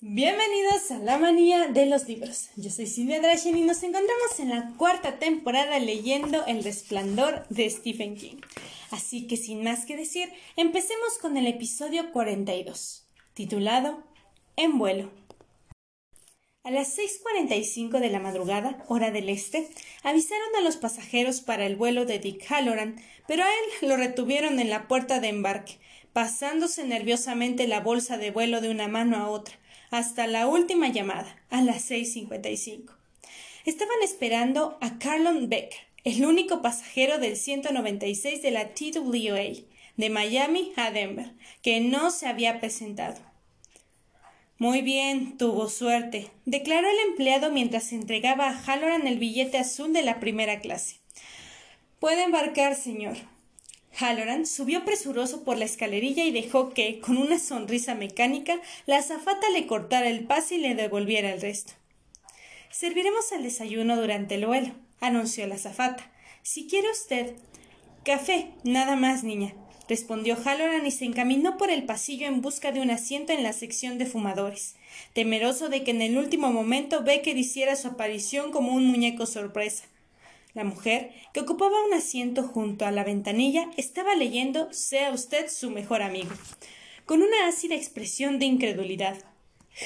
Bienvenidos a la manía de los libros. Yo soy Silvia Drachen y nos encontramos en la cuarta temporada leyendo El resplandor de Stephen King. Así que sin más que decir, empecemos con el episodio 42, titulado En vuelo. A las 6.45 de la madrugada, hora del este, avisaron a los pasajeros para el vuelo de Dick Halloran, pero a él lo retuvieron en la puerta de embarque, pasándose nerviosamente la bolsa de vuelo de una mano a otra, hasta la última llamada, a las 6.55. Estaban esperando a Carlon Becker, el único pasajero del 196 de la TWA, de Miami a Denver, que no se había presentado. Muy bien, tuvo suerte, declaró el empleado mientras entregaba a Halloran el billete azul de la primera clase. Puede embarcar, señor. Halloran subió presuroso por la escalerilla y dejó que, con una sonrisa mecánica, la azafata le cortara el pase y le devolviera el resto. Serviremos el desayuno durante el vuelo, anunció la azafata. Si quiere usted. Café, nada más, niña, respondió Halloran y se encaminó por el pasillo en busca de un asiento en la sección de fumadores, temeroso de que en el último momento Becker hiciera su aparición como un muñeco sorpresa. La mujer, que ocupaba un asiento junto a la ventanilla, estaba leyendo Sea usted su mejor amigo, con una ácida expresión de incredulidad.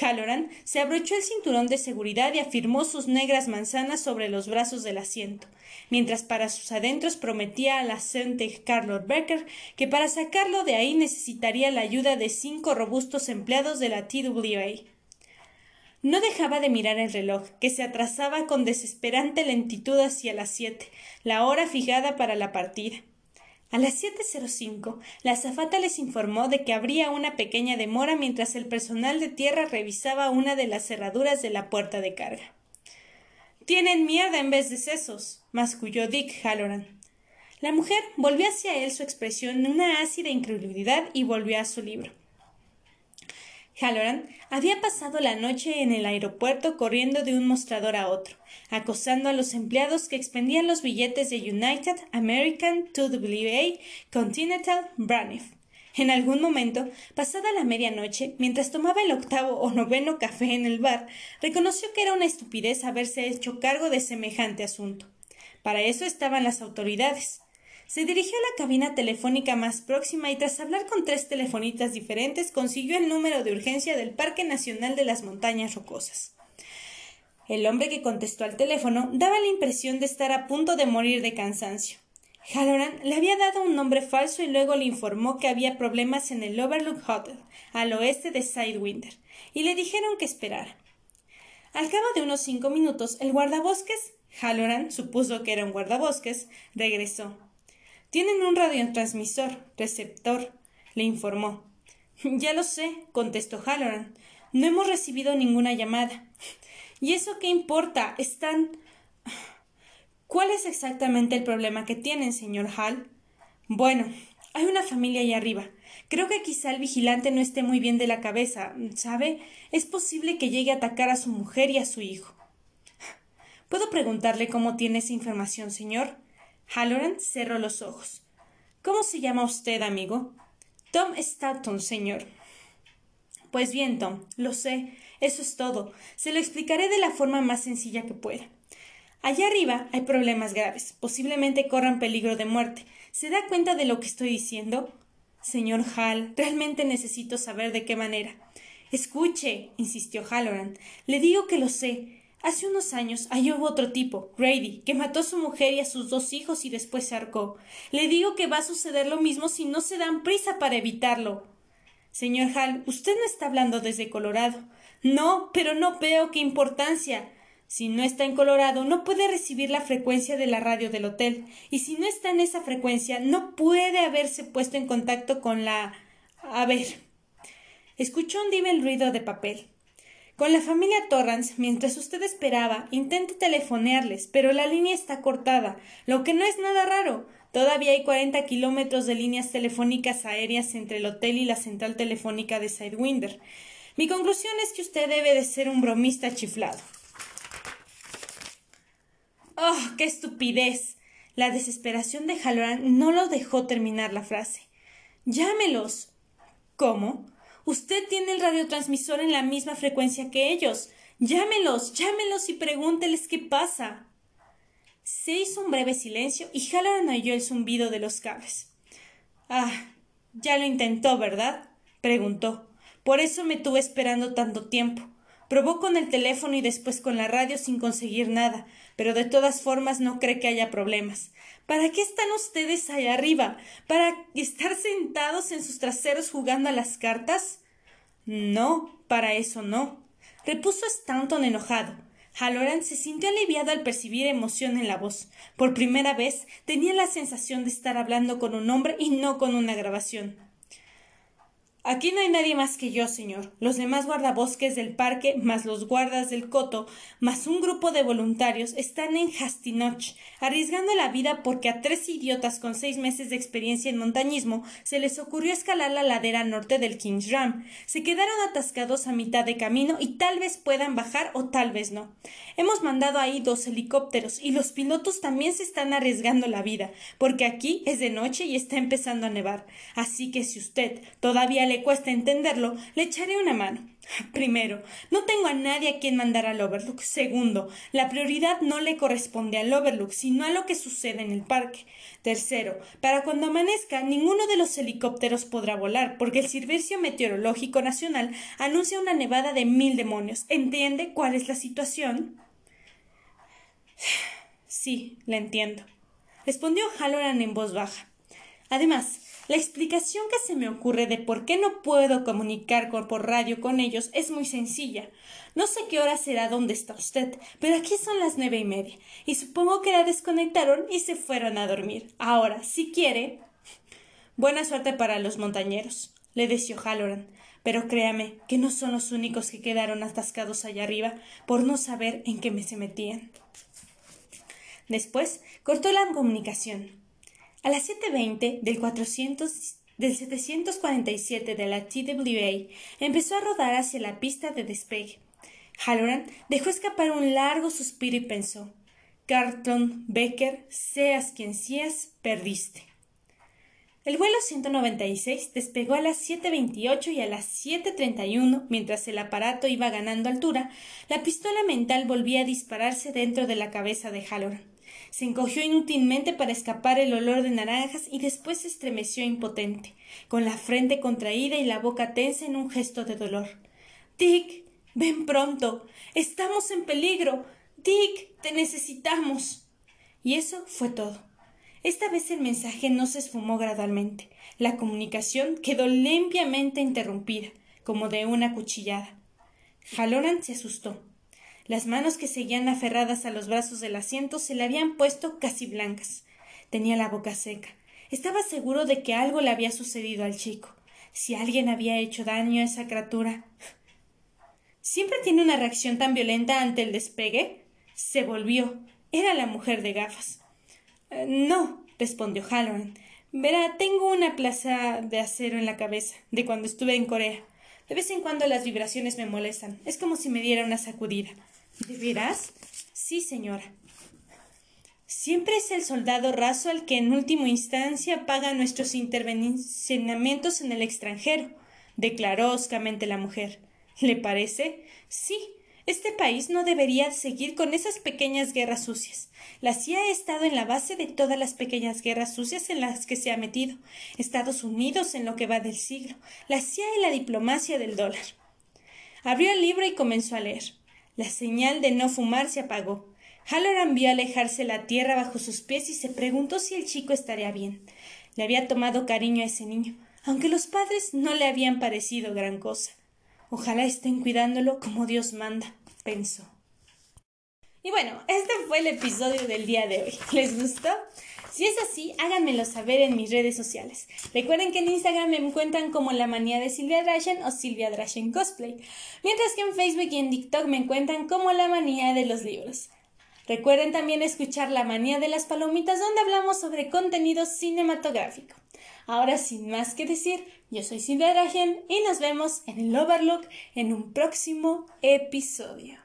Halloran se abrochó el cinturón de seguridad y afirmó sus negras manzanas sobre los brazos del asiento, mientras para sus adentros prometía al asente Carlos Becker que para sacarlo de ahí necesitaría la ayuda de cinco robustos empleados de la TWA. No dejaba de mirar el reloj, que se atrasaba con desesperante lentitud hacia las siete, la hora fijada para la partida. A las 7.05, la azafata les informó de que habría una pequeña demora mientras el personal de tierra revisaba una de las cerraduras de la puerta de carga. Tienen mierda en vez de sesos, masculló Dick Halloran. La mujer volvió hacia él su expresión en una ácida incredulidad y volvió a su libro. Halloran había pasado la noche en el aeropuerto corriendo de un mostrador a otro, acosando a los empleados que expendían los billetes de United, American, TWA, Continental, Braniff. En algún momento, pasada la medianoche, mientras tomaba el octavo o noveno café en el bar, reconoció que era una estupidez haberse hecho cargo de semejante asunto. Para eso estaban las autoridades. Se dirigió a la cabina telefónica más próxima y tras hablar con tres telefonitas diferentes consiguió el número de urgencia del Parque Nacional de las Montañas Rocosas. El hombre que contestó al teléfono daba la impresión de estar a punto de morir de cansancio. Halloran le había dado un nombre falso y luego le informó que había problemas en el Overlook Hotel, al oeste de Sidewinder, y le dijeron que esperara. Al cabo de unos cinco minutos, el guardabosques, Halloran supuso que era un guardabosques, regresó. Tienen un radiotransmisor, receptor, le informó. Ya lo sé, contestó Halloran. No hemos recibido ninguna llamada. ¿Y eso qué importa? Están. ¿Cuál es exactamente el problema que tienen, señor Hall? Bueno, hay una familia allá arriba. Creo que quizá el vigilante no esté muy bien de la cabeza. ¿Sabe? Es posible que llegue a atacar a su mujer y a su hijo. ¿Puedo preguntarle cómo tiene esa información, señor? Halloran cerró los ojos. ¿Cómo se llama usted, amigo? Tom Staunton, señor. Pues bien, Tom, lo sé. Eso es todo. Se lo explicaré de la forma más sencilla que pueda. Allá arriba hay problemas graves. Posiblemente corran peligro de muerte. ¿Se da cuenta de lo que estoy diciendo? Señor Hall, realmente necesito saber de qué manera. Escuche, insistió Halloran. Le digo que lo sé. Hace unos años allí hubo otro tipo, Grady, que mató a su mujer y a sus dos hijos y después se arcó. Le digo que va a suceder lo mismo si no se dan prisa para evitarlo. Señor Hall, usted no está hablando desde Colorado. No, pero no veo qué importancia. Si no está en Colorado, no puede recibir la frecuencia de la radio del hotel, y si no está en esa frecuencia, no puede haberse puesto en contacto con la. A ver. Escuchó un débil ruido de papel. Con la familia Torrance, mientras usted esperaba, intente telefonearles, pero la línea está cortada, lo que no es nada raro. Todavía hay cuarenta kilómetros de líneas telefónicas aéreas entre el hotel y la central telefónica de Sidewinder. Mi conclusión es que usted debe de ser un bromista chiflado. ¡Oh, qué estupidez! La desesperación de Halloran no lo dejó terminar la frase. Llámelos. ¿Cómo? Usted tiene el radiotransmisor en la misma frecuencia que ellos. Llámelos, llámelos y pregúnteles qué pasa. Se hizo un breve silencio y Halloran oyó el zumbido de los cables. Ah, ya lo intentó, ¿verdad? preguntó. Por eso me tuve esperando tanto tiempo. Probó con el teléfono y después con la radio sin conseguir nada, pero de todas formas no cree que haya problemas. ¿Para qué están ustedes allá arriba? ¿Para estar sentados en sus traseros jugando a las cartas? No, para eso no, repuso Stanton enojado. Halloran se sintió aliviado al percibir emoción en la voz. Por primera vez tenía la sensación de estar hablando con un hombre y no con una grabación. Aquí no hay nadie más que yo, señor. Los demás guardabosques del parque, más los guardas del coto, más un grupo de voluntarios, están en Hastinoch, arriesgando la vida porque a tres idiotas con seis meses de experiencia en montañismo se les ocurrió escalar la ladera norte del King's Ram. Se quedaron atascados a mitad de camino y tal vez puedan bajar o tal vez no. Hemos mandado ahí dos helicópteros y los pilotos también se están arriesgando la vida, porque aquí es de noche y está empezando a nevar. Así que si usted todavía le cuesta entenderlo, le echaré una mano. Primero, no tengo a nadie a quien mandar al Overlook. Segundo, la prioridad no le corresponde al Overlook, sino a lo que sucede en el parque. Tercero, para cuando amanezca, ninguno de los helicópteros podrá volar, porque el Servicio Meteorológico Nacional anuncia una nevada de mil demonios. ¿Entiende cuál es la situación? Sí, la entiendo, respondió Halloran en voz baja. Además, la explicación que se me ocurre de por qué no puedo comunicar por radio con ellos es muy sencilla. No sé qué hora será donde está usted, pero aquí son las nueve y media, y supongo que la desconectaron y se fueron a dormir. Ahora, si quiere. Buena suerte para los montañeros, le deseó Halloran, pero créame que no son los únicos que quedaron atascados allá arriba por no saber en qué me se metían. Después cortó la comunicación a las 7.20 del 400 del 747 de la TWA empezó a rodar hacia la pista de despegue. Halloran dejó escapar un largo suspiro y pensó Carlton, Becker, seas quien seas, perdiste. El vuelo 196 despegó a las 7.28 y a las 7.31, mientras el aparato iba ganando altura, la pistola mental volvía a dispararse dentro de la cabeza de Halloran. Se encogió inútilmente para escapar el olor de naranjas y después se estremeció impotente, con la frente contraída y la boca tensa en un gesto de dolor. Dick, ven pronto. Estamos en peligro. Dick, te necesitamos. Y eso fue todo. Esta vez el mensaje no se esfumó gradualmente. La comunicación quedó limpiamente interrumpida, como de una cuchillada. Halloran se asustó. Las manos que seguían aferradas a los brazos del asiento se le habían puesto casi blancas. Tenía la boca seca. Estaba seguro de que algo le había sucedido al chico. Si alguien había hecho daño a esa criatura. ¿Siempre tiene una reacción tan violenta ante el despegue? Se volvió. Era la mujer de gafas. Eh, no, respondió Halloran. Verá, tengo una plaza de acero en la cabeza, de cuando estuve en Corea. De vez en cuando las vibraciones me molestan. Es como si me diera una sacudida. ¿De veras? Sí, señora. Siempre es el soldado raso al que en última instancia paga nuestros intervencionamientos en el extranjero, declaró hoscamente la mujer. ¿Le parece? Sí. Este país no debería seguir con esas pequeñas guerras sucias. La CIA ha estado en la base de todas las pequeñas guerras sucias en las que se ha metido. Estados Unidos en lo que va del siglo. La CIA y la diplomacia del dólar. Abrió el libro y comenzó a leer. La señal de no fumar se apagó. Halloran vio alejarse la tierra bajo sus pies y se preguntó si el chico estaría bien. Le había tomado cariño a ese niño, aunque los padres no le habían parecido gran cosa. Ojalá estén cuidándolo como Dios manda, pensó. Y bueno, este fue el episodio del día de hoy. ¿Les gustó? Si es así, háganmelo saber en mis redes sociales. Recuerden que en Instagram me encuentran como La Manía de Silvia Drashen o Silvia Drashen Cosplay, mientras que en Facebook y en TikTok me encuentran como La Manía de los Libros. Recuerden también escuchar La Manía de las Palomitas, donde hablamos sobre contenido cinematográfico. Ahora, sin más que decir, yo soy Silvia Drachen y nos vemos en el Overlook en un próximo episodio.